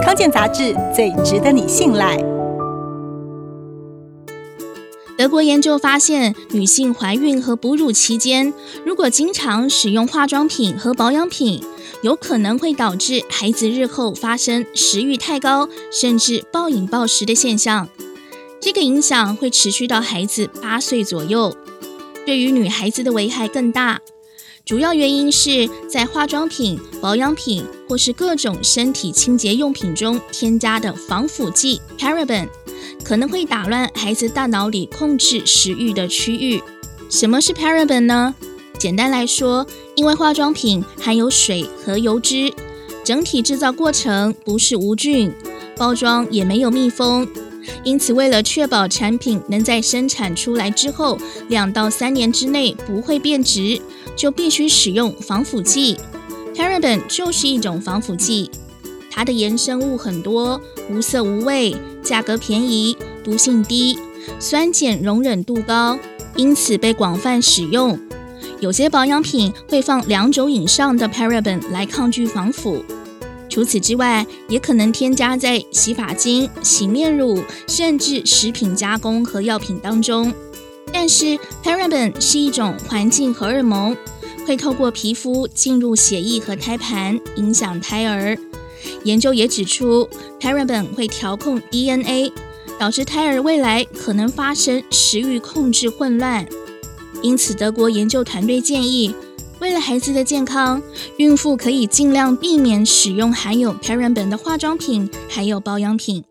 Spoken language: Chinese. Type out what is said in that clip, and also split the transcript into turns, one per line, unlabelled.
康健杂志最值得你信赖。
德国研究发现，女性怀孕和哺乳期间，如果经常使用化妆品和保养品，有可能会导致孩子日后发生食欲太高，甚至暴饮暴食的现象。这个影响会持续到孩子八岁左右，对于女孩子的危害更大。主要原因是在化妆品、保养品或是各种身体清洁用品中添加的防腐剂 paraben。可能会打乱孩子大脑里控制食欲的区域。什么是 paraben 呢？简单来说，因为化妆品含有水和油脂，整体制造过程不是无菌，包装也没有密封，因此为了确保产品能在生产出来之后两到三年之内不会变质，就必须使用防腐剂。paraben 就是一种防腐剂。它的衍生物很多，无色无味，价格便宜，毒性低，酸碱容忍度高，因此被广泛使用。有些保养品会放两种以上的 paraben 来抗拒防腐。除此之外，也可能添加在洗发精、洗面乳，甚至食品加工和药品当中。但是 paraben 是一种环境荷尔蒙，会透过皮肤进入血液和胎盘，影响胎儿。研究也指出，paraben 会调控 DNA，导致胎儿未来可能发生食欲控制混乱。因此，德国研究团队建议，为了孩子的健康，孕妇可以尽量避免使用含有 paraben 的化妆品还有保养品。